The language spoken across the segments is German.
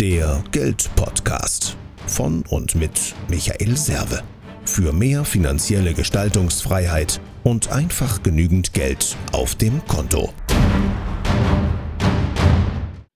Der Geldpodcast von und mit Michael Serve. Für mehr finanzielle Gestaltungsfreiheit und einfach genügend Geld auf dem Konto.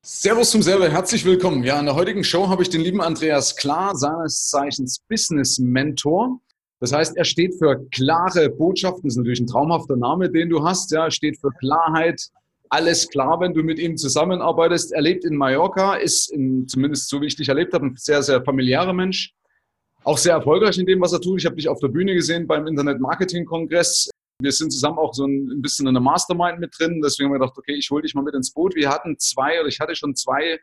Servus zum Server, herzlich willkommen. Ja, in der heutigen Show habe ich den lieben Andreas Klar, seines Zeichens Business Mentor. Das heißt, er steht für klare Botschaften. Das ist natürlich ein traumhafter Name, den du hast. Ja, steht für Klarheit, alles klar, wenn du mit ihm zusammenarbeitest. Er lebt in Mallorca, ist in, zumindest so wie ich dich erlebt habe, ein sehr, sehr familiärer Mensch. Auch sehr erfolgreich in dem, was er tut. Ich habe dich auf der Bühne gesehen beim Internet-Marketing-Kongress. Wir sind zusammen auch so ein bisschen in der Mastermind mit drin. Deswegen haben wir gedacht, okay, ich hole dich mal mit ins Boot. Wir hatten zwei oder ich hatte schon zwei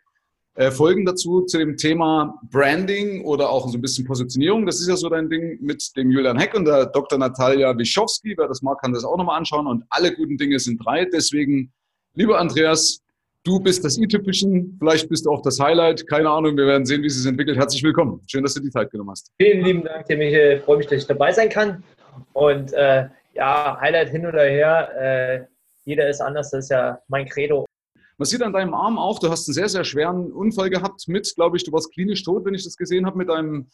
äh, Folgen dazu zu dem Thema Branding oder auch so ein bisschen Positionierung. Das ist ja so dein Ding mit dem Julian Heck und der Dr. Natalia Wischowski. Wer das mag, kann das auch nochmal anschauen. Und alle guten Dinge sind drei. Deswegen Lieber Andreas, du bist das i-Typischen, vielleicht bist du auch das Highlight, keine Ahnung, wir werden sehen, wie es sich entwickelt. Herzlich willkommen. Schön, dass du die Zeit genommen hast. Vielen lieben Dank, Michael. Ich freue mich, dass ich dabei sein kann. Und äh, ja, Highlight hin oder her, äh, jeder ist anders, das ist ja mein Credo. Man sieht an deinem Arm auch, du hast einen sehr, sehr schweren Unfall gehabt mit, glaube ich, du warst klinisch tot, wenn ich das gesehen habe, mit einem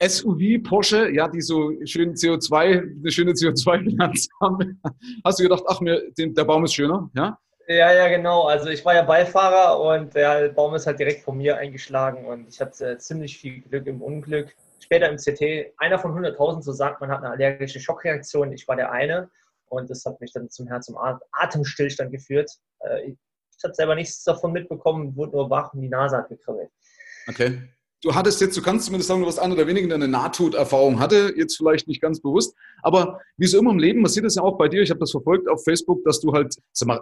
SUV Porsche, ja, die so schön CO2, eine schöne CO2-Bilanz haben. Hast du gedacht, ach, mir, der Baum ist schöner, ja? Ja, ja, genau. Also ich war ja Beifahrer und der Baum ist halt direkt vor mir eingeschlagen und ich hatte äh, ziemlich viel Glück im Unglück. Später im CT, einer von 100.000, so sagt man, hat eine allergische Schockreaktion. Ich war der eine und das hat mich dann zum Herz- und Atemstillstand geführt. Äh, ich habe selber nichts davon mitbekommen, wurde nur wach und die Nase hat gekribbelt. Okay du hattest jetzt, du kannst zumindest sagen, du warst einer der wenigen, der eine Nahtoderfahrung hatte, jetzt vielleicht nicht ganz bewusst, aber wie so immer im Leben passiert das ja auch bei dir, ich habe das verfolgt auf Facebook, dass du halt, sag mal,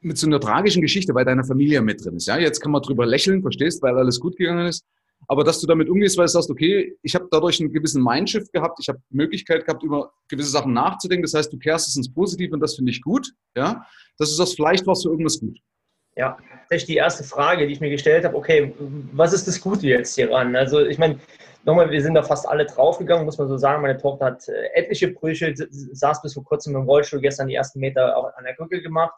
mit so einer tragischen Geschichte bei deiner Familie mit drin ist. Ja, jetzt kann man drüber lächeln, verstehst, weil alles gut gegangen ist. Aber dass du damit umgehst, weil du sagst, okay, ich habe dadurch einen gewissen Mindshift gehabt, ich habe Möglichkeit gehabt, über gewisse Sachen nachzudenken. Das heißt, du kehrst es ins Positive und das finde ich gut. Ja, das ist das, vielleicht warst du irgendwas gut. Ja, das ist die erste Frage, die ich mir gestellt habe. Okay, was ist das Gute jetzt hieran? Also ich meine, nochmal, wir sind da fast alle draufgegangen, muss man so sagen. Meine Tochter hat äh, etliche Brüche, saß bis vor kurzem im Rollstuhl, gestern die ersten Meter auch an der Krücke gemacht.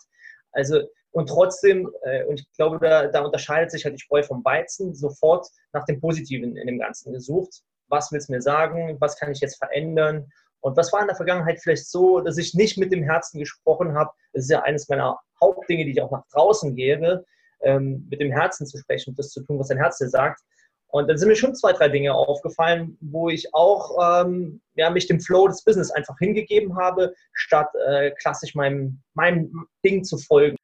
Also und trotzdem, äh, und ich glaube, da, da unterscheidet sich halt die Spreu vom Weizen, sofort nach dem Positiven in dem Ganzen gesucht. Was willst du mir sagen? Was kann ich jetzt verändern? Und was war in der Vergangenheit vielleicht so, dass ich nicht mit dem Herzen gesprochen habe? Das ist ja eines meiner Hauptdinge, die ich auch nach draußen gebe, ähm, mit dem Herzen zu sprechen, das zu tun, was dein Herz dir sagt. Und dann sind mir schon zwei, drei Dinge aufgefallen, wo ich auch ähm, ja, mich dem Flow des Business einfach hingegeben habe, statt äh, klassisch meinem, meinem Ding zu folgen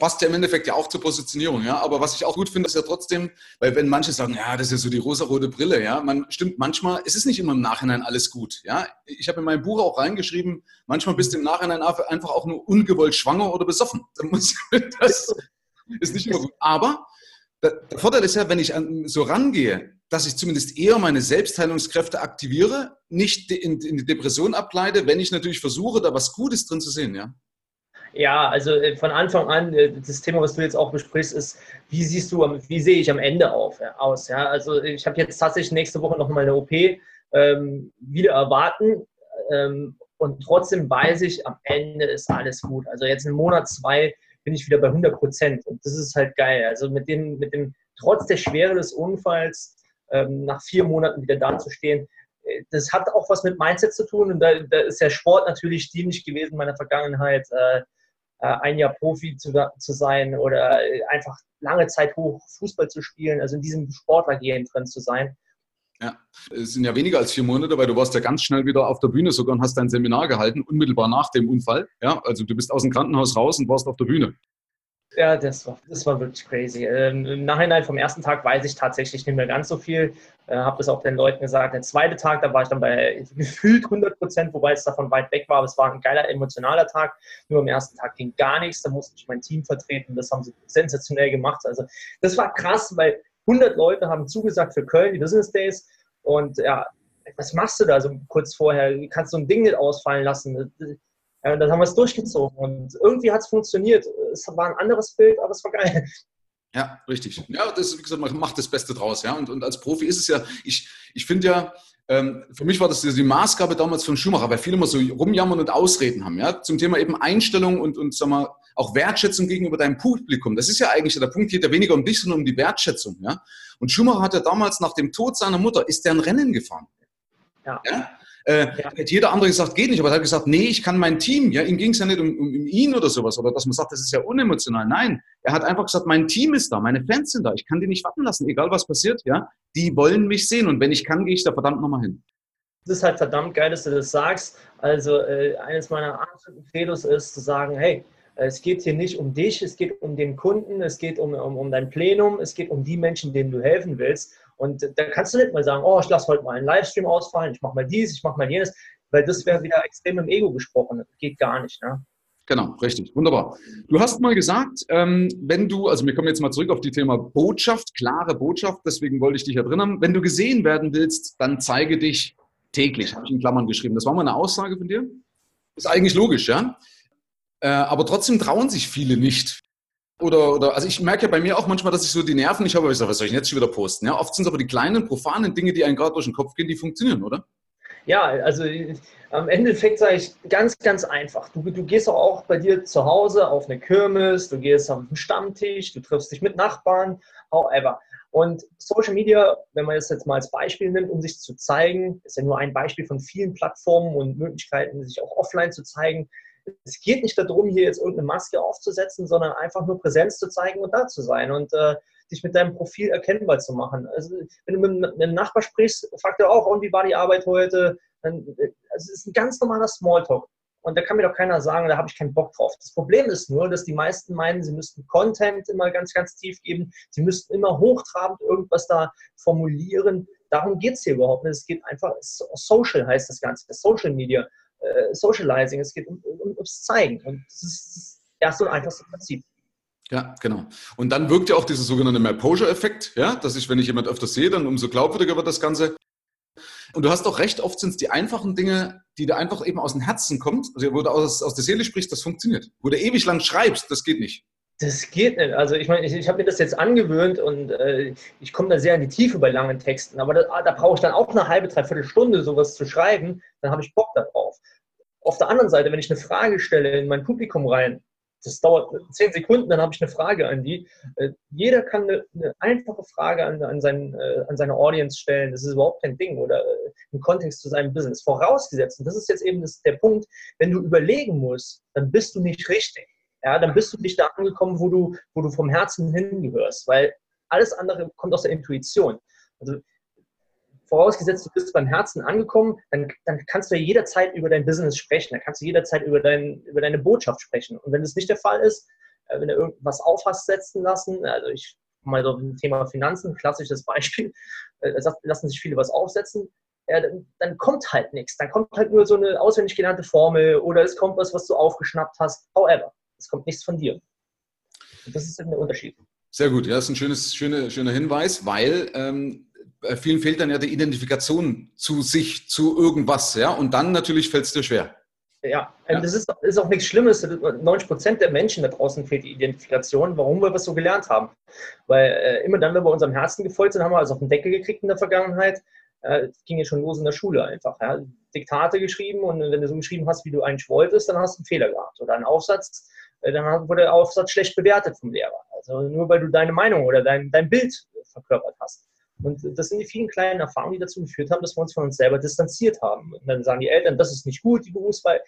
passt ja im Endeffekt ja auch zur Positionierung, ja. Aber was ich auch gut finde, ist ja trotzdem, weil wenn manche sagen, ja, das ist ja so die rosarote Brille, ja, man stimmt manchmal, es ist nicht immer im Nachhinein alles gut, ja. Ich habe in meinem Buch auch reingeschrieben, manchmal bist du im Nachhinein einfach auch nur ungewollt schwanger oder besoffen. Das ist nicht immer gut. Aber der Vorteil ist ja, wenn ich so rangehe, dass ich zumindest eher meine Selbstheilungskräfte aktiviere, nicht in die Depression ableite, wenn ich natürlich versuche, da was Gutes drin zu sehen, ja. Ja, also äh, von Anfang an, äh, das Thema, was du jetzt auch besprichst, ist, wie siehst du, wie sehe ich am Ende auf, aus? Ja? Also ich habe jetzt tatsächlich nächste Woche noch mal eine OP ähm, wieder erwarten ähm, und trotzdem weiß ich, am Ende ist alles gut. Also jetzt in Monat zwei bin ich wieder bei 100 Prozent und das ist halt geil. Also mit dem, mit dem trotz der Schwere des Unfalls ähm, nach vier Monaten wieder dazustehen, äh, das hat auch was mit Mindset zu tun und da, da ist der Sport natürlich dienlich gewesen in meiner Vergangenheit. Äh, äh, ein Jahr Profi zu, zu sein oder äh, einfach lange Zeit hoch Fußball zu spielen, also in diesem Sportlergehen drin zu sein. Ja, es sind ja weniger als vier Monate, weil du warst ja ganz schnell wieder auf der Bühne sogar und hast dein Seminar gehalten, unmittelbar nach dem Unfall. Ja, also du bist aus dem Krankenhaus raus und warst auf der Bühne. Ja, das war, das war wirklich crazy. Ähm, Im Nachhinein vom ersten Tag weiß ich tatsächlich nicht mehr ganz so viel. Äh, habe das auch den Leuten gesagt. Der zweite Tag, da war ich dann bei gefühlt 100 Prozent, wobei es davon weit weg war. Aber es war ein geiler emotionaler Tag. Nur am ersten Tag ging gar nichts. Da musste ich mein Team vertreten. Das haben sie sensationell gemacht. Also das war krass, weil 100 Leute haben zugesagt für Köln, die Business Days. Und ja, was machst du da so kurz vorher? Du kannst so ein Ding nicht ausfallen lassen. Ja, und dann haben wir es durchgezogen und irgendwie hat es funktioniert. Es war ein anderes Bild, aber es war geil. Ja, richtig. Ja, das, wie gesagt, man macht das Beste draus. Ja? Und, und als Profi ist es ja, ich, ich finde ja, ähm, für mich war das die Maßgabe damals von Schumacher, weil viele immer so rumjammern und Ausreden haben, ja, zum Thema eben Einstellung und, und sag mal, auch Wertschätzung gegenüber deinem Publikum. Das ist ja eigentlich der Punkt, geht ja weniger um dich, sondern um die Wertschätzung, ja. Und Schumacher hat ja damals nach dem Tod seiner Mutter, ist der ein Rennen gefahren. Ja. ja? Äh, ja. Hätte jeder andere gesagt, geht nicht, aber er hat gesagt, nee, ich kann mein Team, ja, ihm ging es ja nicht um, um, um, ihn oder sowas, oder dass man sagt, das ist ja unemotional. Nein, er hat einfach gesagt, mein Team ist da, meine Fans sind da, ich kann die nicht warten lassen, egal was passiert, ja, die wollen mich sehen und wenn ich kann, gehe ich da verdammt nochmal hin. Das ist halt verdammt geil, dass du das sagst. Also äh, eines meiner absoluten Credos ist zu sagen, hey, es geht hier nicht um dich, es geht um den Kunden, es geht um, um, um dein Plenum, es geht um die Menschen, denen du helfen willst. Und da kannst du nicht mal sagen, oh, ich lasse heute mal einen Livestream ausfallen, ich mache mal dies, ich mache mal jenes, weil das wäre wieder extrem im Ego gesprochen. Das geht gar nicht. Ne? Genau, richtig, wunderbar. Du hast mal gesagt, ähm, wenn du, also wir kommen jetzt mal zurück auf die Thema Botschaft, klare Botschaft, deswegen wollte ich dich ja drin haben. Wenn du gesehen werden willst, dann zeige dich täglich, habe ich in Klammern geschrieben. Das war mal eine Aussage von dir? Ist eigentlich logisch, ja? Äh, aber trotzdem trauen sich viele nicht. Oder, oder, also ich merke ja bei mir auch manchmal, dass ich so die Nerven nicht habe, ich sage, was soll ich jetzt schon wieder posten? Ja, oft sind es aber die kleinen, profanen Dinge, die einem gerade durch den Kopf gehen, die funktionieren, oder? Ja, also am Endeffekt sage ich ganz, ganz einfach. Du, du gehst auch bei dir zu Hause auf eine Kirmes, du gehst auf einen Stammtisch, du triffst dich mit Nachbarn, however. Und Social Media, wenn man das jetzt mal als Beispiel nimmt, um sich zu zeigen, ist ja nur ein Beispiel von vielen Plattformen und Möglichkeiten, sich auch offline zu zeigen es geht nicht darum, hier jetzt irgendeine Maske aufzusetzen, sondern einfach nur Präsenz zu zeigen und da zu sein und äh, dich mit deinem Profil erkennbar zu machen. Also, wenn du mit, einem Nachbar sprichst, fragt er auch, und wie war die Arbeit heute? Dann, also, es ist ein ganz normaler Smalltalk. Und da kann mir doch keiner sagen, da habe ich keinen Bock drauf. Das Problem ist nur, dass die meisten meinen, sie müssten Content immer ganz, ganz tief geben. Sie müssten immer hochtrabend irgendwas da formulieren. Darum geht es hier überhaupt nicht. Es geht einfach, Social heißt das Ganze, Social Media äh, Socializing, es geht um, um, ums Zeigen. Und das ist das erste und einfachste Prinzip. Ja, genau. Und dann wirkt ja auch dieser sogenannte Maposure-Effekt, ja, dass ich, wenn ich jemand öfters sehe, dann umso glaubwürdiger wird das Ganze. Und du hast auch recht, oft sind es die einfachen Dinge, die da einfach eben aus dem Herzen kommt, also wo du aus, aus der Seele sprichst, das funktioniert. Wo du ewig lang schreibst, das geht nicht. Das geht nicht. Also ich meine, ich, ich habe mir das jetzt angewöhnt und äh, ich komme da sehr in die Tiefe bei langen Texten. Aber da, da brauche ich dann auch eine halbe, dreiviertel Stunde, sowas zu schreiben. Dann habe ich Bock darauf. Auf der anderen Seite, wenn ich eine Frage stelle in mein Publikum rein, das dauert zehn Sekunden, dann habe ich eine Frage an die. Äh, jeder kann eine, eine einfache Frage an, an, seinen, äh, an seine Audience stellen. Das ist überhaupt kein Ding oder äh, im Kontext zu seinem Business. Vorausgesetzt, und das ist jetzt eben das, der Punkt, wenn du überlegen musst, dann bist du nicht richtig ja, dann bist du nicht da angekommen, wo du, wo du vom Herzen hingehörst, weil alles andere kommt aus der Intuition. Also vorausgesetzt, du bist beim Herzen angekommen, dann, dann kannst du ja jederzeit über dein Business sprechen, dann kannst du jederzeit über, dein, über deine Botschaft sprechen. Und wenn das nicht der Fall ist, äh, wenn du irgendwas auf hast setzen lassen, also ich mal so ein Thema Finanzen, klassisches Beispiel, äh, lassen sich viele was aufsetzen, ja, dann, dann, kommt halt nichts. Dann kommt halt nur so eine auswendig gelernte Formel oder es kommt was, was du aufgeschnappt hast. However, es kommt nichts von dir. Und das ist der Unterschied. Sehr gut, ja, das ist ein schönes, schöner, schöner Hinweis, weil ähm, bei vielen fehlt dann ja die Identifikation zu sich, zu irgendwas, ja, und dann natürlich fällt es dir schwer. Ja, ja. das ist, ist, auch nichts Schlimmes. 90 Prozent der Menschen da draußen fehlt die Identifikation, warum wir das so gelernt haben. Weil äh, immer dann, wenn wir unserem Herzen gefolgt sind, haben wir also auf den Deckel gekriegt in der Vergangenheit. Äh, ging ja schon los in der Schule einfach. Ja. Diktate geschrieben und wenn du so geschrieben hast, wie du eigentlich wolltest, dann hast du einen Fehler gehabt. Oder einen Aufsatz, dann wurde der Aufsatz schlecht bewertet vom Lehrer. Also nur weil du deine Meinung oder dein, dein Bild verkörpert hast. Und das sind die vielen kleinen Erfahrungen, die dazu geführt haben, dass wir uns von uns selber distanziert haben. Und dann sagen die Eltern, das ist nicht gut, die Berufswahl.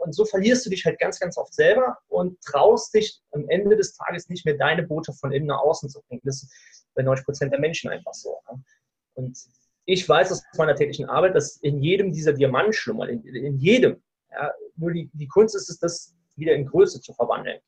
Und so verlierst du dich halt ganz, ganz oft selber und traust dich am Ende des Tages nicht mehr deine Botschaft von innen nach außen zu bringen. Das ist bei 90 Prozent der Menschen einfach so. Und ich weiß aus meiner täglichen Arbeit, dass in jedem dieser Diamanten schlummert, in, in jedem. Ja, nur die, die Kunst ist es, das wieder in Größe zu verwandeln.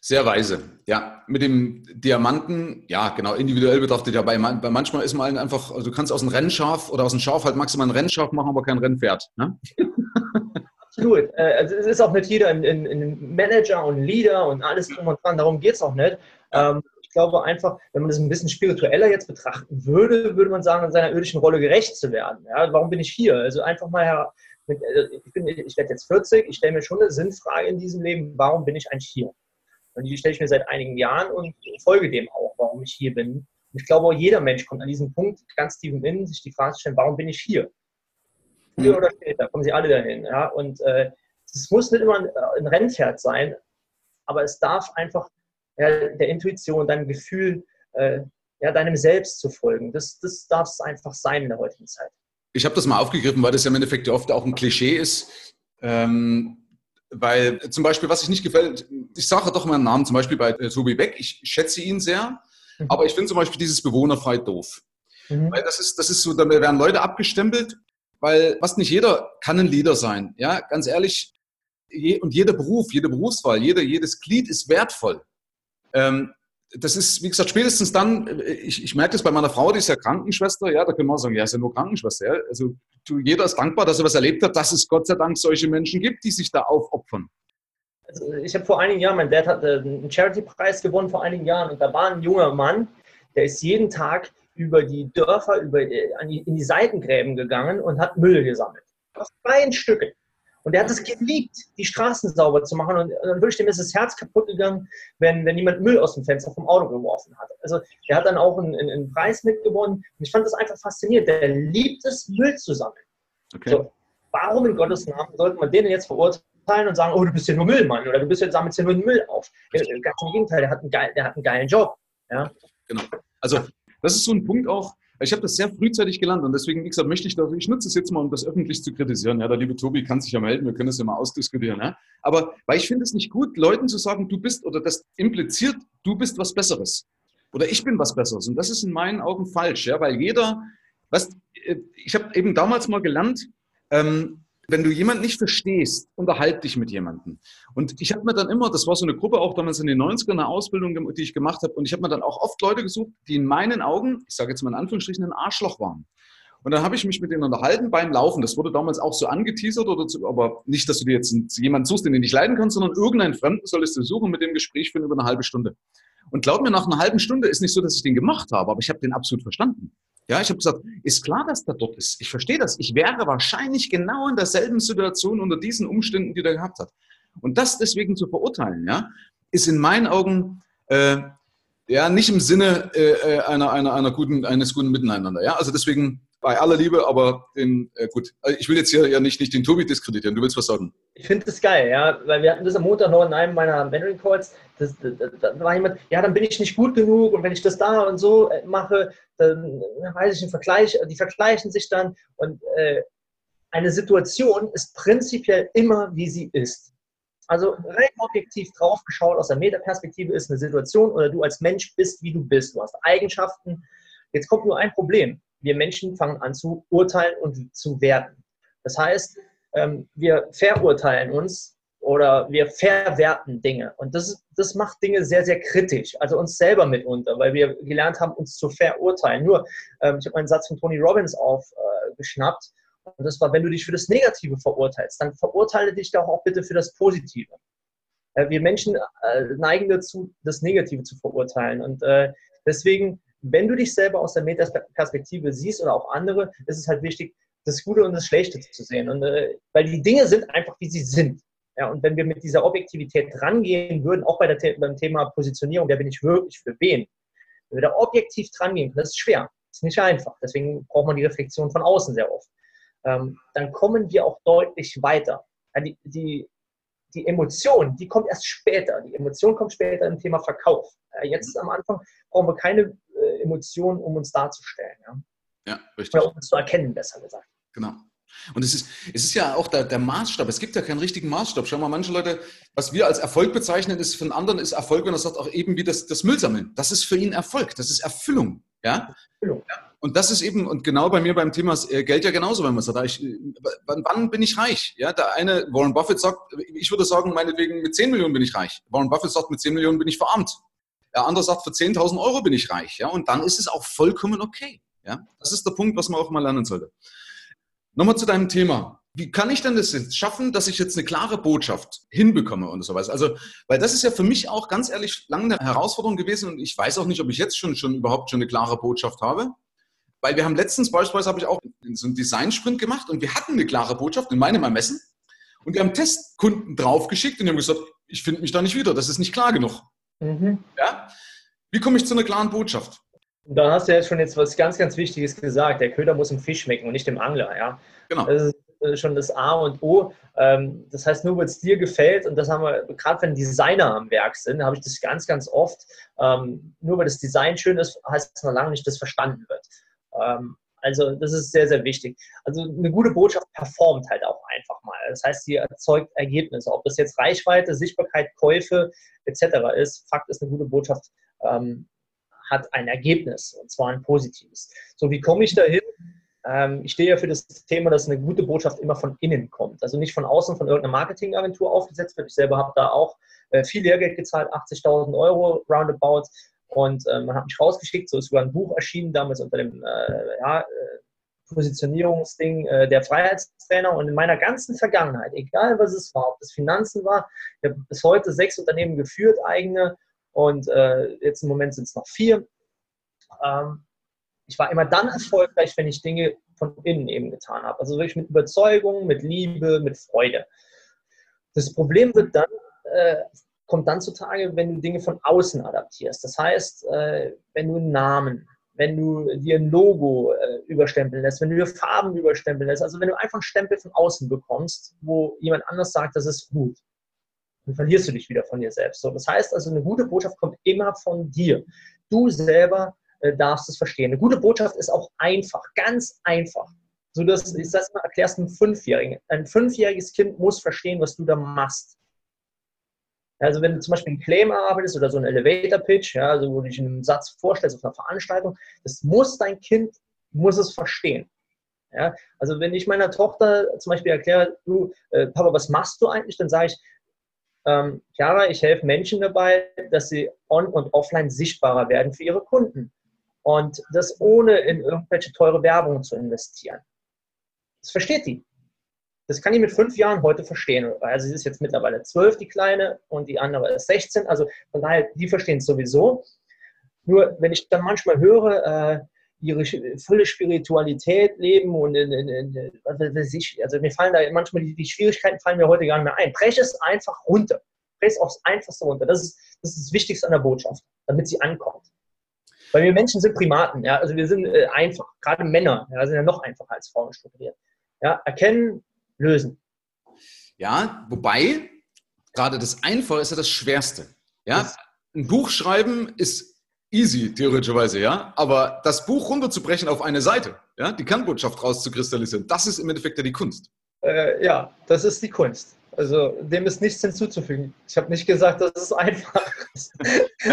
Sehr weise. Ja, mit dem Diamanten, ja, genau, individuell betrachtet ja, bei, bei manchmal ist man einfach, also du kannst aus einem Rennschaf oder aus einem Schaf halt maximal ein Rennschaf machen, aber kein Rennpferd. Ne? Absolut. Äh, also es ist auch nicht jeder ein, ein, ein Manager und ein Leader und alles drum und dran, darum geht es auch nicht. Ähm, ich glaube einfach, wenn man das ein bisschen spiritueller jetzt betrachten würde, würde man sagen, in seiner irdischen Rolle gerecht zu werden. Ja, warum bin ich hier? Also einfach mal äh, ich, bin, ich werde jetzt 40, ich stelle mir schon eine Sinnfrage in diesem Leben, warum bin ich eigentlich hier? Und die stelle ich mir seit einigen Jahren und folge dem auch, warum ich hier bin. Und ich glaube, jeder Mensch kommt an diesen Punkt ganz tief im Innen, sich die Frage zu stellen, warum bin ich hier? Früher mhm. oder später kommen sie alle dahin. Ja? Und äh, es muss nicht immer ein, ein Rennpferd sein, aber es darf einfach ja, der Intuition, deinem Gefühl, äh, ja, deinem Selbst zu folgen. Das, das darf es einfach sein in der heutigen Zeit. Ich habe das mal aufgegriffen, weil das ja im Endeffekt oft auch ein Klischee ist. Ähm, weil zum Beispiel, was ich nicht gefällt, ich sage doch mal einen Namen, zum Beispiel bei äh, Tobi Beck, ich schätze ihn sehr, mhm. aber ich finde zum Beispiel dieses bewohnerfrei doof. Mhm. Weil das ist, das ist so, da werden Leute abgestempelt, weil was nicht jeder kann ein Leader sein. Ja, ganz ehrlich, je, und jeder Beruf, jede Berufswahl, jeder, jedes Glied ist wertvoll. Ähm, das ist, wie gesagt, spätestens dann, äh, ich, ich merke das bei meiner Frau, die ist ja Krankenschwester, ja, da können wir auch sagen, ja, ist ja nur Krankenschwester. Ja. Also du, jeder ist dankbar, dass er was erlebt hat, dass es Gott sei Dank solche Menschen gibt, die sich da aufopfern. Also ich habe vor einigen Jahren, mein Dad hat äh, einen Charity-Preis gewonnen vor einigen Jahren und da war ein junger Mann, der ist jeden Tag über die Dörfer, über, äh, in die Seitengräben gegangen und hat Müll gesammelt. Auf freien Stücke. Und er hat es geliebt, die Straßen sauber zu machen. Und dann würde ich dem ist das Herz kaputt gegangen, wenn, wenn jemand Müll aus dem Fenster vom Auto geworfen hat. Also er hat dann auch einen, einen Preis mitgewonnen. Und ich fand das einfach faszinierend. Der liebt es, Müll zu sammeln. Okay. So, warum in Gottes Namen sollte man den jetzt verurteilen und sagen, oh, du bist ja nur Müllmann oder du bist jetzt sammelst ja nur Müll auf? Ganz im Gegenteil, der hat einen, geil, der hat einen geilen Job. Ja? Genau. Also das ist so ein Punkt auch, ich habe das sehr frühzeitig gelernt und deswegen, wie gesagt, möchte ich das, ich nutze es jetzt mal, um das öffentlich zu kritisieren. Ja, der liebe Tobi kann sich ja melden, wir können es ja mal ausdiskutieren. Ja? Aber weil ich finde es nicht gut, Leuten zu sagen, du bist, oder das impliziert, du bist was Besseres. Oder ich bin was Besseres. Und das ist in meinen Augen falsch, ja, weil jeder, was, äh, ich habe eben damals mal gelernt, ähm, wenn du jemanden nicht verstehst, unterhalt dich mit jemandem. Und ich habe mir dann immer, das war so eine Gruppe auch damals in den 90ern, eine Ausbildung, die ich gemacht habe, und ich habe mir dann auch oft Leute gesucht, die in meinen Augen, ich sage jetzt mal in Anführungsstrichen, ein Arschloch waren. Und dann habe ich mich mit denen unterhalten beim Laufen. Das wurde damals auch so angeteasert, oder zu, aber nicht, dass du dir jetzt jemanden suchst, den du nicht leiden kannst, sondern irgendeinen Fremden solltest du suchen, mit dem Gespräch führen über eine halbe Stunde. Und glaub mir, nach einer halben Stunde ist nicht so, dass ich den gemacht habe, aber ich habe den absolut verstanden. Ja, ich habe gesagt, ist klar, dass der dort ist. Ich verstehe das. Ich wäre wahrscheinlich genau in derselben Situation unter diesen Umständen, die der gehabt hat. Und das deswegen zu verurteilen, ja, ist in meinen Augen äh, ja nicht im Sinne äh, äh einer, einer, einer guten, eines guten Miteinander. Ja, also deswegen bei aller Liebe, aber den, äh, gut, also ich will jetzt hier ja nicht, nicht den Tobi diskreditieren. Du willst was sagen? Ich finde das geil, ja, weil wir hatten das am Montag noch in einem meiner Mentoring Calls. Da, war jemand, ja, dann bin ich nicht gut genug und wenn ich das da und so äh, mache, dann weiß ich einen Vergleich, die vergleichen sich dann und äh, eine Situation ist prinzipiell immer, wie sie ist. Also rein objektiv drauf geschaut aus der Metaperspektive ist eine Situation oder du als Mensch bist, wie du bist. Du hast Eigenschaften. Jetzt kommt nur ein Problem wir Menschen fangen an zu urteilen und zu werten. Das heißt, ähm, wir verurteilen uns oder wir verwerten Dinge. Und das, das macht Dinge sehr, sehr kritisch, also uns selber mitunter, weil wir gelernt haben, uns zu verurteilen. Nur, ähm, ich habe einen Satz von Tony Robbins aufgeschnappt. Äh, und das war, wenn du dich für das Negative verurteilst, dann verurteile dich doch auch bitte für das Positive. Äh, wir Menschen äh, neigen dazu, das Negative zu verurteilen. Und deswegen wenn du dich selber aus der Metaperspektive siehst oder auch andere, ist es halt wichtig, das Gute und das Schlechte zu sehen. Und, äh, weil die Dinge sind einfach, wie sie sind. Ja, und wenn wir mit dieser Objektivität rangehen würden, auch bei der, beim Thema Positionierung, wer bin ich wirklich für wen, wenn wir da objektiv drangehen, das ist schwer, das ist nicht einfach. Deswegen braucht man die Reflexion von außen sehr oft. Ähm, dann kommen wir auch deutlich weiter. Ja, die, die, die Emotion, die kommt erst später. Die Emotion kommt später im Thema Verkauf. Ja, jetzt am Anfang brauchen wir keine Emotionen, um uns darzustellen. Ja, ja richtig. Oder um uns zu erkennen, besser gesagt. Genau. Und es ist, es ist ja auch der, der Maßstab. Es gibt ja keinen richtigen Maßstab. Schau mal, manche Leute, was wir als Erfolg bezeichnen, ist für einen anderen ist Erfolg, wenn er sagt, auch eben wie das, das Müllsammeln. Das ist für ihn Erfolg. Das ist Erfüllung. Ja? Erfüllung. Und das ist eben, und genau bei mir beim Thema äh, Geld ja genauso, wenn man sagt, ich, wann, wann, bin ich reich? Ja, der eine, Warren Buffett sagt, ich würde sagen, meinetwegen mit 10 Millionen bin ich reich. Warren Buffett sagt, mit 10 Millionen bin ich verarmt. Der andere sagt, für 10.000 Euro bin ich reich. Ja? Und dann ist es auch vollkommen okay. Ja? Das ist der Punkt, was man auch mal lernen sollte. Nochmal zu deinem Thema. Wie kann ich denn das jetzt schaffen, dass ich jetzt eine klare Botschaft hinbekomme und so weiter? Also, weil das ist ja für mich auch ganz ehrlich lange eine Herausforderung gewesen und ich weiß auch nicht, ob ich jetzt schon, schon überhaupt schon eine klare Botschaft habe. Weil wir haben letztens beispielsweise habe ich auch so einen Design-Sprint gemacht und wir hatten eine klare Botschaft in meinem Ermessen und wir haben Testkunden draufgeschickt und die haben gesagt, ich finde mich da nicht wieder, das ist nicht klar genug. Mhm. Ja? Wie komme ich zu einer klaren Botschaft? Da hast du jetzt schon jetzt was ganz, ganz Wichtiges gesagt. Der Köder muss dem Fisch schmecken und nicht dem Angler. Ja? Genau. Das ist äh, schon das A und O. Ähm, das heißt, nur weil es dir gefällt, und das haben wir, gerade wenn Designer am Werk sind, habe ich das ganz, ganz oft. Ähm, nur weil das Design schön ist, heißt es noch lange nicht, dass es verstanden wird. Also das ist sehr, sehr wichtig. Also eine gute Botschaft performt halt auch einfach mal. Das heißt, sie erzeugt Ergebnisse. Ob das jetzt Reichweite, Sichtbarkeit, Käufe etc. ist, Fakt ist, eine gute Botschaft ähm, hat ein Ergebnis und zwar ein positives. So, wie komme ich dahin? Ähm, ich stehe ja für das Thema, dass eine gute Botschaft immer von innen kommt. Also nicht von außen von irgendeiner Marketingagentur aufgesetzt wird. Ich selber habe da auch äh, viel Lehrgeld gezahlt, 80.000 Euro roundabout. Und äh, man hat mich rausgeschickt, so ist sogar ein Buch erschienen, damals unter dem äh, ja, Positionierungsding äh, der Freiheitstrainer. Und in meiner ganzen Vergangenheit, egal was es war, ob das Finanzen war, ich habe bis heute sechs Unternehmen geführt, eigene, und äh, jetzt im Moment sind es noch vier. Ähm, ich war immer dann erfolgreich, wenn ich Dinge von innen eben getan habe. Also wirklich mit Überzeugung, mit Liebe, mit Freude. Das Problem wird dann, äh, kommt dann zutage, wenn du Dinge von außen adaptierst. Das heißt, äh, wenn du einen Namen, wenn du dir ein Logo äh, überstempeln lässt, wenn du dir Farben überstempeln lässt, also wenn du einfach einen Stempel von außen bekommst, wo jemand anders sagt, das ist gut, dann verlierst du dich wieder von dir selbst. So, das heißt also, eine gute Botschaft kommt immer von dir. Du selber äh, darfst es verstehen. Eine gute Botschaft ist auch einfach, ganz einfach. So dass, ich das mal erklärst einem Fünfjährigen. Ein fünfjähriges Kind muss verstehen, was du da machst. Also wenn du zum Beispiel einen Claim arbeitest oder so einen Elevator-Pitch, ja, also wo du dich einen Satz vorstellst auf einer Veranstaltung, das muss dein Kind, muss es verstehen. Ja, also wenn ich meiner Tochter zum Beispiel erkläre, du, äh, Papa, was machst du eigentlich, dann sage ich, ähm, Chiara, ich helfe Menschen dabei, dass sie on- und offline sichtbarer werden für ihre Kunden. Und das ohne in irgendwelche teure Werbung zu investieren. Das versteht die. Das kann die mit fünf Jahren heute verstehen. Also sie ist jetzt mittlerweile zwölf, die Kleine, und die andere ist 16. Also von daher, die verstehen es sowieso. Nur wenn ich dann manchmal höre, äh, ihre volle Spiritualität leben und in, in, in, also mir fallen da manchmal die, die, Schwierigkeiten fallen mir heute gar nicht mehr ein. Brech es einfach runter. Brech es aufs Einfachste runter. Das ist, das ist das Wichtigste an der Botschaft, damit sie ankommt. Weil wir Menschen sind Primaten, ja, also wir sind äh, einfach, gerade Männer, ja, sind ja noch einfacher als Frauen strukturiert. Ja, erkennen, lösen. Ja, wobei, gerade das Einfache ist ja das Schwerste. Ja, ein Buch schreiben ist easy, theoretischerweise, ja, aber das Buch runterzubrechen auf eine Seite, ja, die Kernbotschaft rauszukristallisieren, das ist im Endeffekt ja die Kunst. Äh, ja, das ist die Kunst. Also dem ist nichts hinzuzufügen. Ich habe nicht gesagt, dass es einfach ist.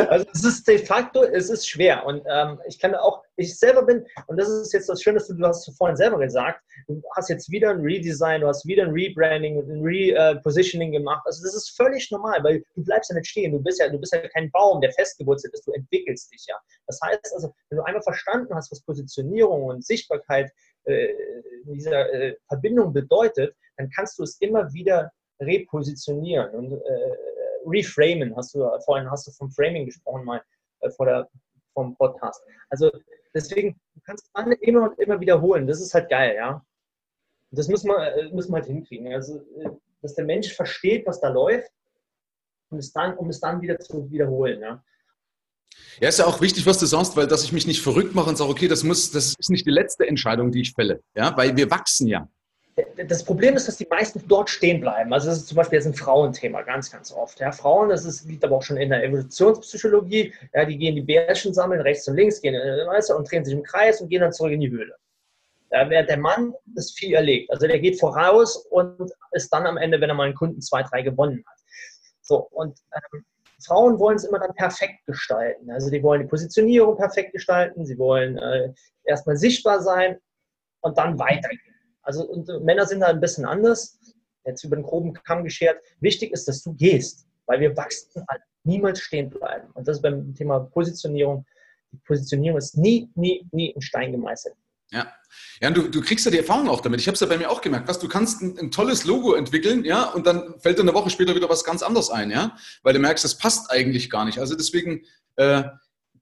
Also es ist de facto, es ist schwer. Und ähm, ich kann auch, ich selber bin, und das ist jetzt das Schöne, du hast vorhin selber gesagt, du hast jetzt wieder ein Redesign, du hast wieder ein Rebranding, ein Repositioning gemacht. Also das ist völlig normal, weil du bleibst ja nicht stehen. Du bist ja, du bist ja kein Baum, der festgewurzelt ist, du entwickelst dich ja. Das heißt also, wenn du einmal verstanden hast, was Positionierung und Sichtbarkeit äh, in dieser äh, Verbindung bedeutet, dann kannst du es immer wieder repositionieren und äh, reframen. Hast du vorhin hast du vom Framing gesprochen mal äh, vor der vom Podcast. Also deswegen du kannst du immer und immer wiederholen. Das ist halt geil, ja. Das müssen wir, äh, müssen wir halt hinkriegen. Also, äh, dass der Mensch versteht, was da läuft, um es dann, um es dann wieder zu wiederholen, ja. Ja, ist ja auch wichtig, was du sagst, weil dass ich mich nicht verrückt mache und sage, okay, das muss, das ist nicht die letzte Entscheidung, die ich fälle, ja, weil wir wachsen ja das Problem ist, dass die meisten dort stehen bleiben. Also das ist zum Beispiel jetzt ein Frauenthema, ganz, ganz oft. Ja, Frauen, das ist, liegt aber auch schon in der Evolutionspsychologie, ja, die gehen die Bärchen sammeln, rechts und links, gehen weißt du, und drehen sich im Kreis und gehen dann zurück in die Höhle. Ja, während der Mann das Vieh erlegt. Also der geht voraus und ist dann am Ende, wenn er mal einen Kunden zwei, drei gewonnen hat. So, und ähm, Frauen wollen es immer dann perfekt gestalten. Also die wollen die Positionierung perfekt gestalten, sie wollen äh, erstmal sichtbar sein und dann weitergehen. Also und, äh, Männer sind da ein bisschen anders, jetzt über den groben Kamm geschert. Wichtig ist, dass du gehst, weil wir wachsen alle, niemals stehen bleiben. Und das ist beim Thema Positionierung. Die Positionierung ist nie, nie, nie in Stein gemeißelt. Ja, ja du, du kriegst ja die Erfahrung auch damit. Ich habe es ja bei mir auch gemerkt. Was, du kannst ein, ein, tolles Logo entwickeln, ja, und dann fällt dir eine Woche später wieder was ganz anderes ein, ja, weil du merkst, das passt eigentlich gar nicht. Also deswegen, äh,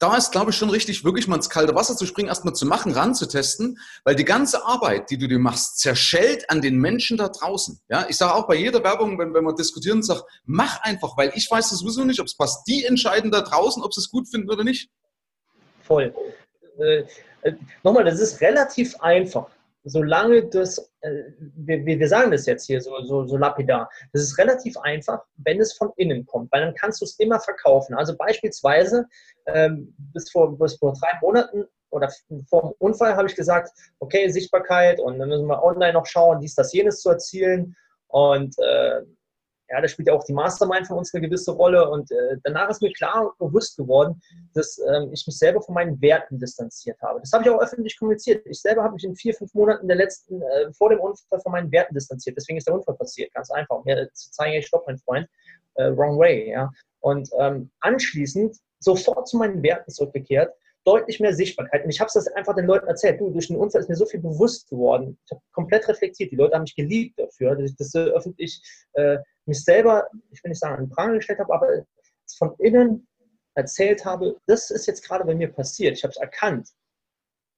da ist, glaube ich, schon richtig, wirklich mal ins kalte Wasser zu springen, erstmal zu machen, ranzutesten, weil die ganze Arbeit, die du dir machst, zerschellt an den Menschen da draußen. Ja, ich sage auch bei jeder Werbung, wenn, wenn wir diskutieren, sag, mach einfach, weil ich weiß sowieso nicht, ob es passt. Die entscheiden da draußen, ob sie es gut finden oder nicht. Voll. Äh, äh, nochmal, das ist relativ einfach solange das, äh, wir, wir sagen das jetzt hier so, so, so lapidar, das ist relativ einfach, wenn es von innen kommt, weil dann kannst du es immer verkaufen. Also beispielsweise ähm, bis, vor, bis vor drei Monaten oder vor dem Unfall habe ich gesagt, okay, Sichtbarkeit und dann müssen wir online noch schauen, dies, das, jenes zu erzielen und äh, ja, da spielt ja auch die Mastermind von uns eine gewisse Rolle. Und äh, danach ist mir klar und bewusst geworden, dass ähm, ich mich selber von meinen Werten distanziert habe. Das habe ich auch öffentlich kommuniziert. Ich selber habe mich in vier, fünf Monaten der letzten, äh, vor dem Unfall von meinen Werten distanziert. Deswegen ist der Unfall passiert. Ganz einfach. Um mir zu zeigen, ich stopp, mein Freund. Äh, wrong way. Ja. Und ähm, anschließend sofort zu meinen Werten zurückgekehrt deutlich mehr Sichtbarkeit. Und ich habe es einfach den Leuten erzählt. Du, durch den Unfall ist mir so viel bewusst geworden. Ich habe komplett reflektiert. Die Leute haben mich geliebt dafür, dass ich das so öffentlich äh, mich selber, ich will nicht sagen, den Pranger gestellt habe, aber von innen erzählt habe, das ist jetzt gerade bei mir passiert. Ich habe es erkannt.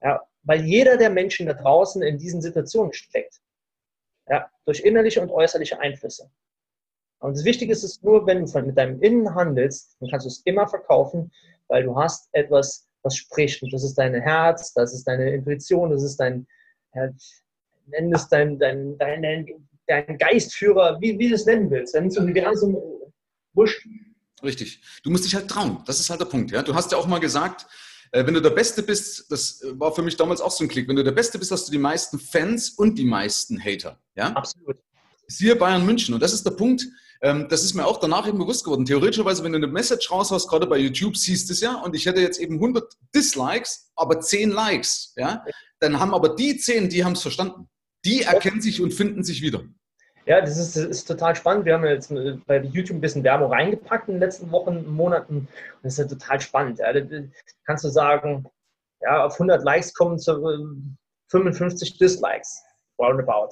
Ja, weil jeder der Menschen da draußen in diesen Situationen steckt. Ja, durch innerliche und äußerliche Einflüsse. Und das Wichtige ist es nur, wenn du mit deinem Innen handelst, dann kannst du es immer verkaufen, weil du hast etwas was spricht. Und das ist dein Herz, das ist deine Intuition, das ist dein, ja, nenn es dein, dein, dein, dein, dein Geistführer, wie, wie du es nennen willst. Dann so ein Universum wurscht. Richtig. Du musst dich halt trauen. Das ist halt der Punkt. Ja? Du hast ja auch mal gesagt, äh, wenn du der Beste bist, das war für mich damals auch so ein Klick, wenn du der Beste bist, hast du die meisten Fans und die meisten Hater. Ja? Absolut. Siehe Bayern München. Und das ist der Punkt, ähm, das ist mir auch danach eben bewusst geworden. Theoretischerweise, wenn du eine Message raushaust, gerade bei YouTube, siehst du es ja, und ich hätte jetzt eben 100 Dislikes, aber 10 Likes, ja, dann haben aber die 10, die haben es verstanden. Die erkennen sich und finden sich wieder. Ja, das ist, das ist, total spannend. Wir haben jetzt bei YouTube ein bisschen Werbung reingepackt in den letzten Wochen, Monaten. Und das ist ja total spannend. Ja. kannst du sagen, ja, auf 100 Likes kommen zu 55 Dislikes. Roundabout.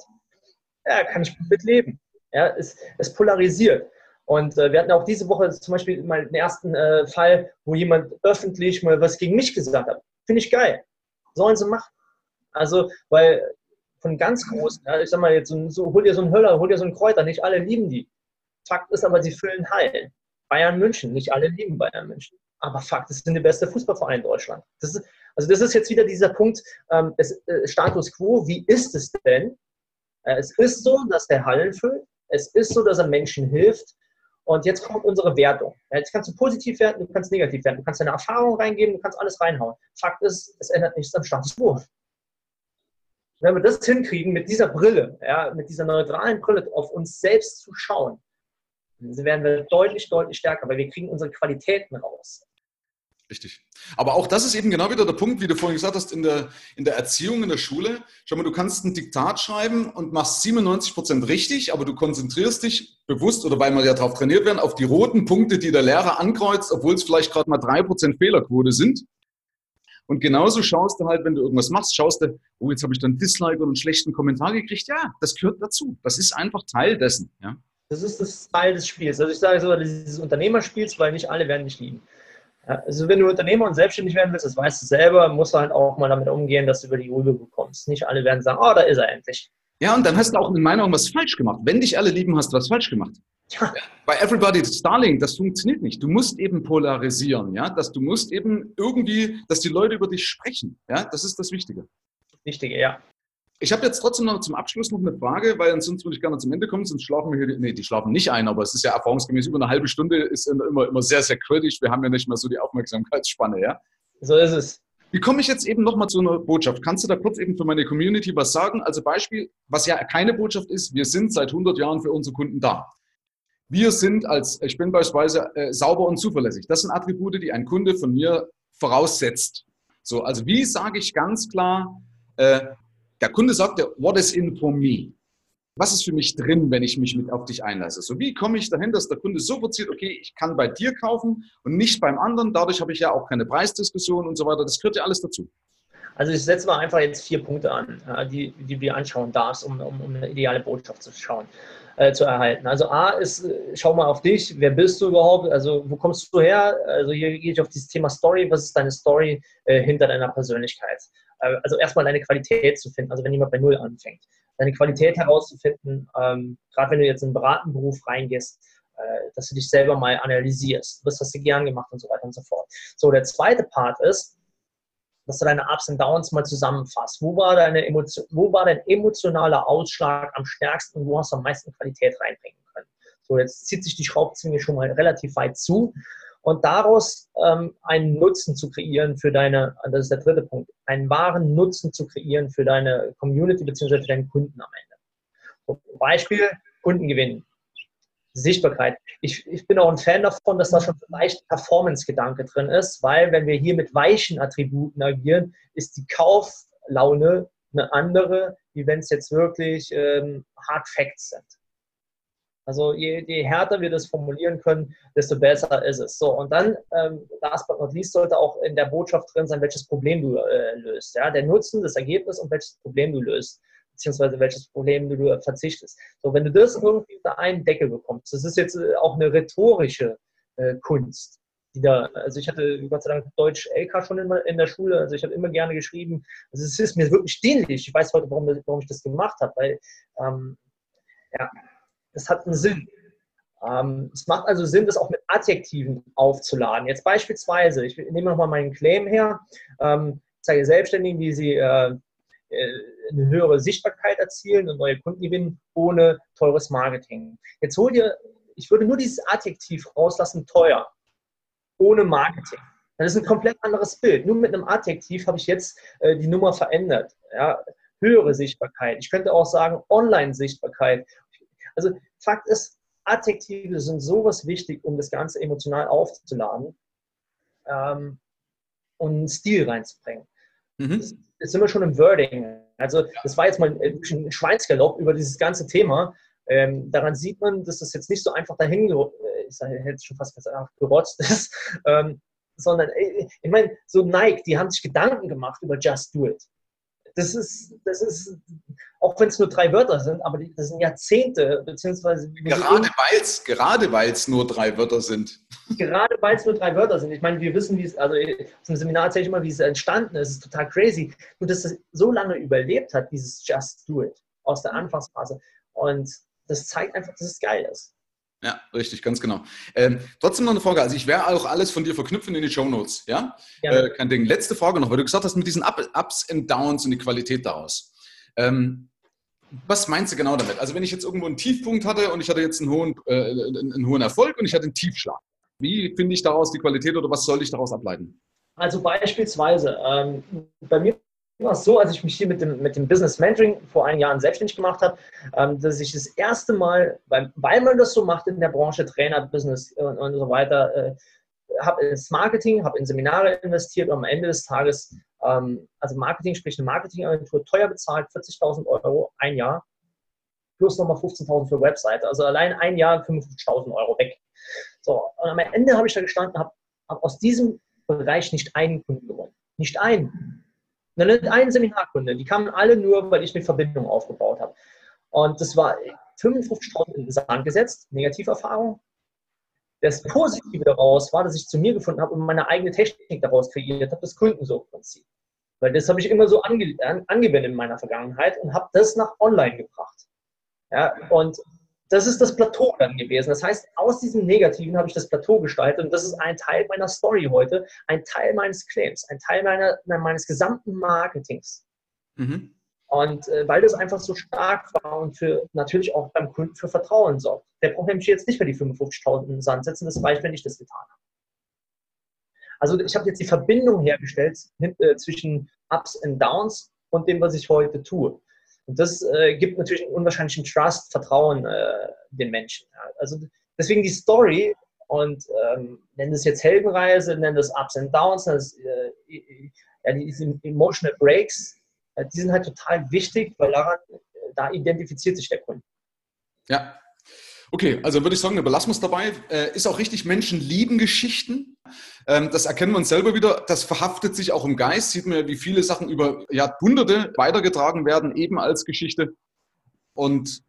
Ja, kann ich mit leben. Ja, es, es polarisiert. Und äh, wir hatten auch diese Woche zum Beispiel mal den ersten äh, Fall, wo jemand öffentlich mal was gegen mich gesagt hat. Finde ich geil. Sollen sie machen. Also, weil von ganz großen, ja, ich sag mal jetzt, so, so, hol dir so einen Höller, hol dir so einen Kräuter, nicht alle lieben die. Fakt ist aber, sie füllen Hallen. Bayern München, nicht alle lieben Bayern München. Aber Fakt, es sind der beste Fußballverein in Deutschland. Das ist, also das ist jetzt wieder dieser Punkt, ähm, es, äh, Status Quo, wie ist es denn? Äh, es ist so, dass der Hallen füllt, es ist so, dass er Menschen hilft. Und jetzt kommt unsere Wertung. Jetzt kannst du positiv werten, du kannst negativ werten, du kannst deine Erfahrung reingeben, du kannst alles reinhauen. Fakt ist, es ändert nichts am Status quo. Wenn wir das hinkriegen, mit dieser Brille, ja, mit dieser neutralen Brille auf uns selbst zu schauen, dann werden wir deutlich, deutlich stärker, weil wir kriegen unsere Qualitäten raus. Richtig. Aber auch das ist eben genau wieder der Punkt, wie du vorhin gesagt hast, in der, in der Erziehung, in der Schule. Schau mal, du kannst ein Diktat schreiben und machst 97 Prozent richtig, aber du konzentrierst dich bewusst oder weil wir ja darauf trainiert werden, auf die roten Punkte, die der Lehrer ankreuzt, obwohl es vielleicht gerade mal drei Prozent Fehlerquote sind. Und genauso schaust du halt, wenn du irgendwas machst, schaust du, oh, jetzt habe ich dann Dislike oder einen schlechten Kommentar gekriegt. Ja, das gehört dazu. Das ist einfach Teil dessen. Ja. Das ist das Teil des Spiels. Also ich sage so, dieses Unternehmerspiels, weil nicht alle werden dich lieben. Also wenn du Unternehmer und selbstständig werden willst, das weißt du selber, musst du halt auch mal damit umgehen, dass du über die Rübe bekommst. Nicht alle werden sagen, oh, da ist er endlich. Ja, und dann hast du auch in meiner Meinung was falsch gemacht. Wenn dich alle lieben, hast du was falsch gemacht. Ja. Bei Everybody Starling, das funktioniert nicht. Du musst eben polarisieren, ja, dass du musst eben irgendwie, dass die Leute über dich sprechen, ja, das ist das Wichtige. Wichtige, ja. Ich habe jetzt trotzdem noch zum Abschluss noch eine Frage, weil sonst würde ich gerne zum Ende kommen, sonst schlafen wir hier, nee, die schlafen nicht ein, aber es ist ja erfahrungsgemäß über eine halbe Stunde ist immer, immer sehr, sehr kritisch. Wir haben ja nicht mehr so die Aufmerksamkeitsspanne, ja? So ist es. Wie komme ich jetzt eben nochmal zu einer Botschaft? Kannst du da kurz eben für meine Community was sagen? Also Beispiel, was ja keine Botschaft ist, wir sind seit 100 Jahren für unsere Kunden da. Wir sind als, ich bin beispielsweise äh, sauber und zuverlässig. Das sind Attribute, die ein Kunde von mir voraussetzt. So, also wie sage ich ganz klar, äh, der Kunde sagt what is in for me? Was ist für mich drin, wenn ich mich mit auf dich einlasse? So, wie komme ich dahin, dass der Kunde so sofort okay, ich kann bei dir kaufen und nicht beim anderen. Dadurch habe ich ja auch keine Preisdiskussion und so weiter. Das gehört ja alles dazu. Also ich setze mal einfach jetzt vier Punkte an, die, die du dir anschauen darfst, um, um, um eine ideale Botschaft zu schauen. äh, zu erhalten. Also A ist, äh, schau mal auf dich, wer bist du überhaupt, also wo kommst du her? Also hier gehe ich auf dieses Thema Story, was ist deine Story äh, hinter deiner Persönlichkeit? Äh, also erstmal deine Qualität zu finden, also wenn jemand bei Null anfängt, deine Qualität herauszufinden, ähm, gerade wenn du jetzt in einen beratenden Beruf reingehst, äh, dass du dich selber mal analysierst, was hast du gern gemacht und so weiter und so fort. So, der zweite Part ist, dass du deine Ups und Downs mal zusammenfasst. Wo war, deine Emotion, wo war dein emotionaler Ausschlag am stärksten und wo hast du am meisten Qualität reinbringen können? So, jetzt zieht sich die Schraubzwinge schon mal relativ weit zu und daraus ähm, einen Nutzen zu kreieren für deine, das ist der dritte Punkt, einen wahren Nutzen zu kreieren für deine Community bzw. für deinen Kunden am Ende. So, Beispiel, Kundengewinn. Sichtbarkeit. Ich, ich bin auch ein Fan davon, dass da schon vielleicht Performance-Gedanke drin ist, weil wenn wir hier mit weichen Attributen agieren, ist die Kauflaune eine andere, wie wenn es jetzt wirklich ähm, Hard Facts sind. Also je, je, härter wir das formulieren können, desto besser ist es. So, und dann, ähm, last but not least, sollte auch in der Botschaft drin sein, welches Problem du äh, löst. Ja? Der Nutzen, das Ergebnis und welches Problem du löst beziehungsweise welches Problem du verzichtest. So, wenn du das irgendwie unter einen Deckel bekommst, das ist jetzt äh, auch eine rhetorische äh, Kunst. Die da, also ich hatte Gott sei Dank Deutsch LK schon in, in der Schule, also ich habe immer gerne geschrieben. Also es ist mir wirklich dienlich. Ich weiß heute, warum, warum ich das gemacht habe, weil ähm, ja, das hat einen Sinn. Ähm, es macht also Sinn, das auch mit Adjektiven aufzuladen. Jetzt beispielsweise, ich nehme nochmal meinen Claim her, ähm, zeige Selbstständigen, wie sie äh, eine höhere Sichtbarkeit erzielen und neue Kunden gewinnen ohne teures Marketing. Jetzt hol dir, ich würde nur dieses Adjektiv rauslassen, teuer, ohne Marketing. Das ist ein komplett anderes Bild. Nur mit einem Adjektiv habe ich jetzt äh, die Nummer verändert. Ja, höhere Sichtbarkeit. Ich könnte auch sagen Online-Sichtbarkeit. Also Fakt ist, Adjektive sind sowas wichtig, um das Ganze emotional aufzuladen ähm, und einen Stil reinzubringen. Mhm. Jetzt sind wir schon im Wording. Also das war jetzt mal ein Schweinsgalopp über dieses ganze Thema. Ähm, daran sieht man, dass das jetzt nicht so einfach dahin, äh, ich sage, hätte schon fast gesagt, gerotzt ist, ähm, sondern äh, ich meine, so Nike, die haben sich Gedanken gemacht über Just Do It das ist, das ist, auch wenn es nur drei Wörter sind, aber das sind Jahrzehnte, beziehungsweise. Gerade weil es gerade weil's nur drei Wörter sind. Gerade weil es nur drei Wörter sind. Ich meine, wir wissen, wie es, also aus dem Seminar erzähle ich immer, wie es entstanden ist. Es ist total crazy. Und dass es so lange überlebt hat, dieses Just Do It aus der Anfangsphase. Und das zeigt einfach, dass es geil ist. Ja, richtig, ganz genau. Ähm, trotzdem noch eine Frage. Also ich werde auch alles von dir verknüpfen in die Show Notes. Ja, ja. Äh, kein Ding. Letzte Frage noch, weil du gesagt hast mit diesen Ups und Downs und die Qualität daraus. Ähm, was meinst du genau damit? Also wenn ich jetzt irgendwo einen Tiefpunkt hatte und ich hatte jetzt einen hohen, äh, einen hohen Erfolg und ich hatte einen Tiefschlag, wie finde ich daraus die Qualität oder was soll ich daraus ableiten? Also beispielsweise, ähm, bei mir war es so, als ich mich hier mit dem, mit dem Business Mentoring vor einigen Jahren selbstständig gemacht habe, ähm, dass ich das erste Mal, weil, weil man das so macht in der Branche, Trainer, Business und, und so weiter, äh, habe ins Marketing, habe in Seminare investiert und am Ende des Tages, ähm, also Marketing, sprich eine Marketingagentur, teuer bezahlt, 40.000 Euro ein Jahr, plus nochmal 15.000 für Webseite. Also allein ein Jahr 55.000 Euro weg. So, und am Ende habe ich da gestanden, habe hab aus diesem Bereich nicht einen Kunden gewonnen. Nicht einen. Und dann ein Seminarkunde, die kamen alle nur, weil ich eine Verbindung aufgebaut habe. Und das war 55.000 in Sand gesetzt, Negativerfahrung. Das Positive daraus war, dass ich zu mir gefunden habe und meine eigene Technik daraus kreiert habe, das Kundensuchprinzip. Weil das habe ich immer so ange angewendet in meiner Vergangenheit und habe das nach online gebracht. Ja, und das ist das Plateau dann gewesen. Das heißt, aus diesem Negativen habe ich das Plateau gestaltet und das ist ein Teil meiner Story heute, ein Teil meines Claims, ein Teil meiner, meines gesamten Marketings. Mhm. Und äh, weil das einfach so stark war und für natürlich auch beim Kunden für Vertrauen sorgt. Der braucht nämlich jetzt nicht mehr die 55.000 in den Sand setzen, das reicht, wenn ich das getan habe. Also ich habe jetzt die Verbindung hergestellt äh, zwischen Ups und Downs und dem, was ich heute tue. Und das äh, gibt natürlich einen unwahrscheinlichen Trust, Vertrauen äh, den Menschen. Ja. Also deswegen die Story und ähm, nennen das jetzt Heldenreise, nennen das Ups and Downs, das, äh, ja, diese Emotional Breaks, äh, die sind halt total wichtig, weil daran, äh, da identifiziert sich der Kunde. Ja, Okay, also würde ich sagen, wir belassen es dabei. Äh, ist auch richtig, Menschen lieben Geschichten. Ähm, das erkennen wir uns selber wieder. Das verhaftet sich auch im Geist. Sieht man ja, wie viele Sachen über Jahrhunderte weitergetragen werden, eben als Geschichte. Und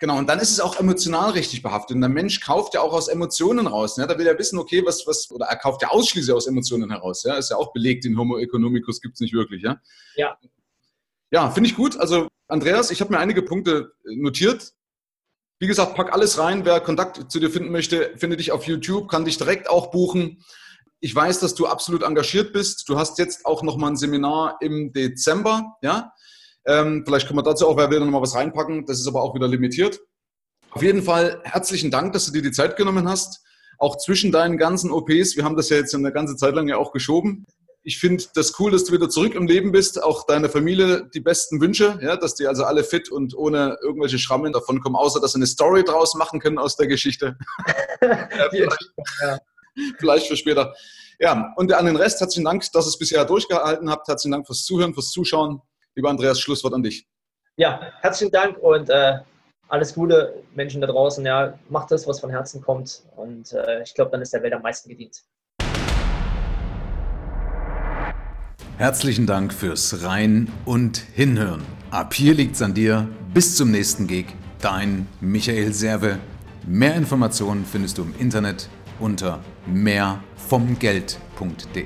Genau, und dann ist es auch emotional richtig behaftet. Und der Mensch kauft ja auch aus Emotionen raus. Ne? Da will er wissen, okay, was, was, oder er kauft ja ausschließlich aus Emotionen heraus. Ja? Ist ja auch belegt, den Homo economicus gibt es nicht wirklich. Ja, ja. ja finde ich gut. Also, Andreas, ich habe mir einige Punkte notiert. Wie gesagt, pack alles rein. Wer Kontakt zu dir finden möchte, findet dich auf YouTube, kann dich direkt auch buchen. Ich weiß, dass du absolut engagiert bist. Du hast jetzt auch noch mal ein Seminar im Dezember, ja? Ähm, vielleicht können wir dazu auch, wer will, noch mal was reinpacken. Das ist aber auch wieder limitiert. Auf jeden Fall herzlichen Dank, dass du dir die Zeit genommen hast. Auch zwischen deinen ganzen OPs. Wir haben das ja jetzt eine ganze Zeit lang ja auch geschoben. Ich finde das cool, dass du wieder zurück im Leben bist. Auch deine Familie die besten Wünsche, ja, dass die also alle fit und ohne irgendwelche Schrammen davon kommen, außer dass sie eine Story draus machen können aus der Geschichte. ja. Vielleicht für später. Ja, und an den Rest herzlichen Dank, dass ihr es bisher durchgehalten habt. Herzlichen Dank fürs Zuhören, fürs Zuschauen. Lieber Andreas, Schlusswort an dich. Ja, herzlichen Dank und äh, alles Gute, Menschen da draußen. Ja, macht das, was von Herzen kommt. Und äh, ich glaube, dann ist der Welt am meisten gedient. Herzlichen Dank fürs Rein- und Hinhören. Ab hier liegt's an dir. Bis zum nächsten Gig. Dein Michael Serve. Mehr Informationen findest du im Internet unter mehrvomgeld.de.